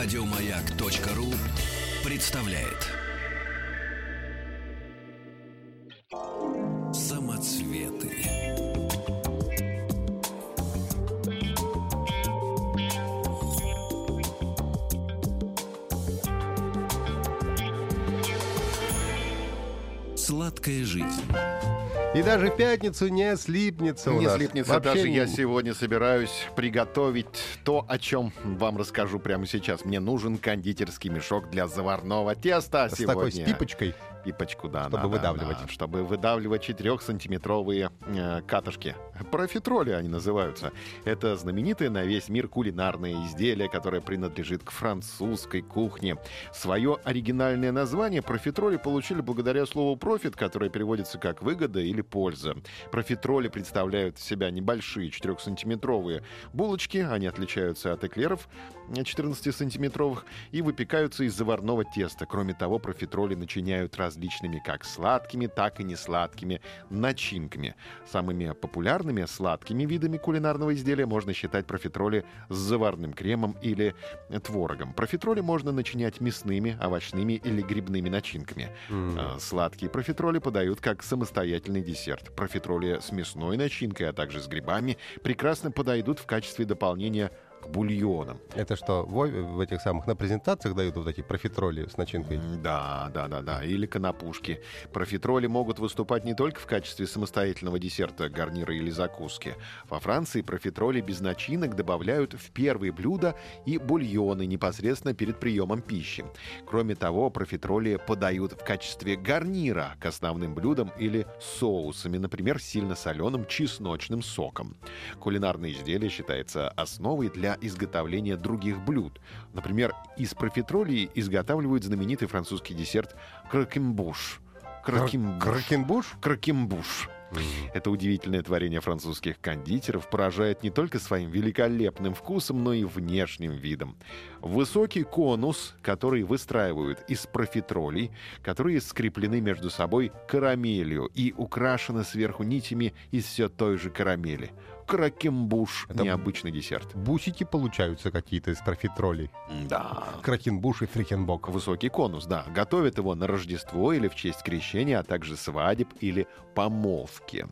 Радиомаяк.ру представляет. Самоцветы. Сладкая жизнь. И даже в пятницу не слипнется у Не нас. слипнется. Вообще Даже не- я сегодня собираюсь приготовить то, о чем вам расскажу прямо сейчас. Мне нужен кондитерский мешок для заварного теста С сегодня. такой с пипочкой. Пипочку, да. Чтобы да, выдавливать. да, чтобы выдавливать 4-сантиметровые э, катышки. Профитроли они называются. Это знаменитое на весь мир кулинарное изделие, которое принадлежит к французской кухне. Свое оригинальное название профитроли получили благодаря слову «профит», которое переводится как «выгода» или «польза». Профитроли представляют из себя небольшие 4-сантиметровые булочки. Они отличаются от эклеров 14-сантиметровых и выпекаются из заварного теста. Кроме того, профитроли начиняют различными как сладкими, так и несладкими начинками. Самыми популярными сладкими видами кулинарного изделия можно считать профитроли с заварным кремом или творогом. Профитроли можно начинять мясными, овощными или грибными начинками. А, Сладкие профитроли подают как самостоятельный десерт. Профитроли с мясной начинкой, а также с грибами прекрасно подойдут в качестве дополнения к бульонам. Это что, в, в этих самых на презентациях дают вот эти профитроли с начинкой? Да, да, да, да. Или конопушки. Профитроли могут выступать не только в качестве самостоятельного десерта, гарнира или закуски. Во Франции профитроли без начинок добавляют в первые блюда и бульоны непосредственно перед приемом пищи. Кроме того, профитроли подают в качестве гарнира к основным блюдам или соусами, например, сильно соленым чесночным соком. Кулинарное изделие считается основой для изготовления других блюд. Например, из профитролей изготавливают знаменитый французский десерт кракембуш. Кракембуш. Кракенбуш? Кракембуш. Это удивительное творение французских кондитеров поражает не только своим великолепным вкусом, но и внешним видом. Высокий конус, который выстраивают из профитролей, которые скреплены между собой карамелью и украшены сверху нитями из все той же карамели. Кракембуш — Это необычный десерт. Бусики получаются какие-то из профитролей. Да. Кракенбуш и фрикенбок. Высокий конус, да. Готовят его на Рождество или в честь крещения, а также свадеб или помолвки.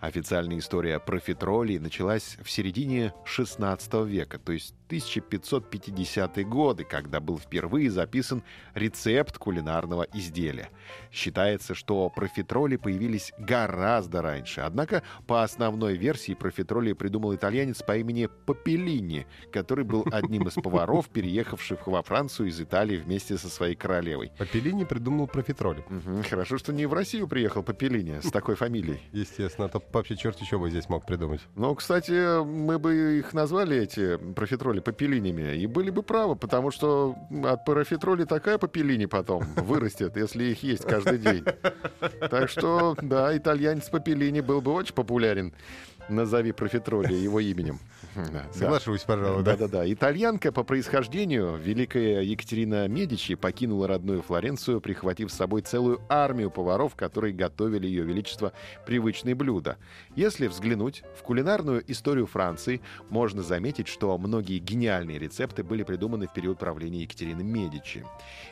Официальная история профитролей началась в середине 16 века, то есть 1550-е годы, когда был впервые записан рецепт кулинарного изделия. Считается, что профитроли появились гораздо раньше. Однако, по основной версии, профитроли придумал итальянец по имени Папеллини, который был одним из поваров, переехавших во Францию из Италии вместе со своей королевой. Папеллини придумал профитроли. Хорошо, что не в Россию приехал Папеллини с такой фамилией. Естественно, а то вообще черт еще бы здесь мог придумать. Ну, кстати, мы бы их назвали, эти профитроли, папелинями, и были бы правы, потому что от профитроли такая папелини потом вырастет, если их есть каждый день. Так что, да, итальянец Папеллини был бы очень популярен. Назови профитроли его именем. Да. Соглашусь, пожалуй, да. Да-да-да. Итальянка по происхождению, великая Екатерина Медичи, покинула родную Флоренцию, прихватив с собой целую армию поваров, которые готовили ее величество привычные блюда. Если взглянуть в кулинарную историю Франции, можно заметить, что многие гениальные рецепты были придуманы в период правления Екатерины Медичи.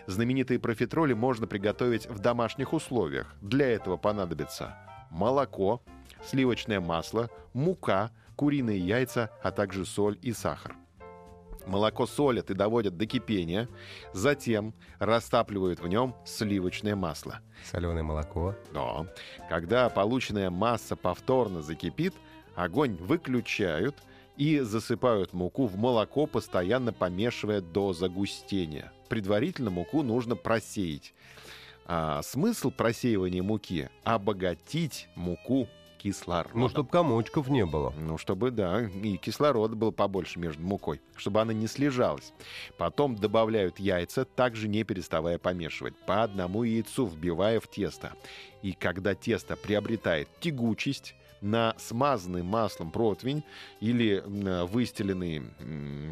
Знаменитые профитроли можно приготовить в домашних условиях. Для этого понадобится молоко, сливочное масло, мука, куриные яйца, а также соль и сахар. Молоко солят и доводят до кипения, затем растапливают в нем сливочное масло. Соленое молоко. Но когда полученная масса повторно закипит, огонь выключают и засыпают муку в молоко, постоянно помешивая до загустения. Предварительно муку нужно просеять. А смысл просеивания муки — обогатить муку кислородом. Ну, чтобы комочков не было. Ну, чтобы, да, и кислорода было побольше между мукой, чтобы она не слежалась. Потом добавляют яйца, также не переставая помешивать, по одному яйцу вбивая в тесто. И когда тесто приобретает тягучесть, на смазанный маслом противень или м, выстеленный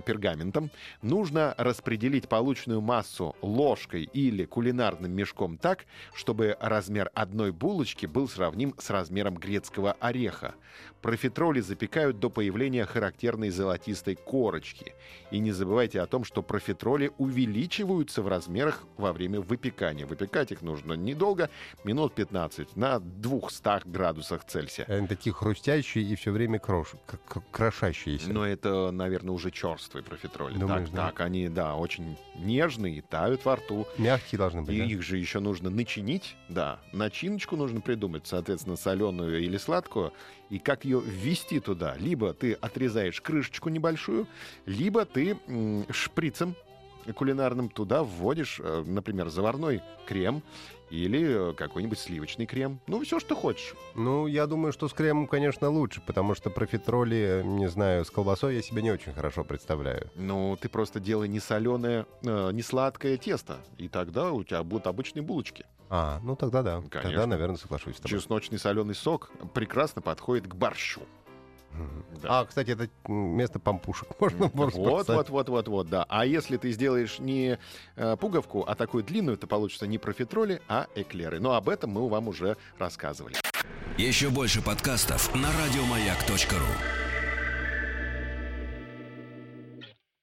пергаментом нужно распределить полученную массу ложкой или кулинарным мешком так, чтобы размер одной булочки был сравним с размером грецкого ореха. Профитроли запекают до появления характерной золотистой корочки. И не забывайте о том, что профитроли увеличиваются в размерах во время выпекания. Выпекать их нужно недолго, минут 15 на 200 градусах Цельсия. Такие хрустящие и все время крош... крошащиеся. Но это, наверное, уже черствые профитроли. Думаешь, так, да? так, они, да, очень нежные, тают во рту. Мягкие должны быть, И да? их же еще нужно начинить, да. Начиночку нужно придумать, соответственно, соленую или сладкую. И как ее ввести туда? Либо ты отрезаешь крышечку небольшую, либо ты шприцем кулинарным туда вводишь, э, например, заварной крем или э, какой-нибудь сливочный крем. Ну, все, что хочешь. Ну, я думаю, что с кремом, конечно, лучше, потому что профитроли, не знаю, с колбасой я себе не очень хорошо представляю. Ну, ты просто делай не соленое, э, не сладкое тесто, и тогда у тебя будут обычные булочки. А, ну тогда да. Тогда, Конечно. наверное, соглашусь с тобой. Чесночный соленый сок прекрасно подходит к борщу. Да. А, кстати, это место помпушек можно, можно Вот, сказать. вот, вот, вот, вот, да. А если ты сделаешь не э, пуговку, а такую длинную, то получится не профитроли, а эклеры. Но об этом мы вам уже рассказывали. Еще больше подкастов на радиомаяк.ру.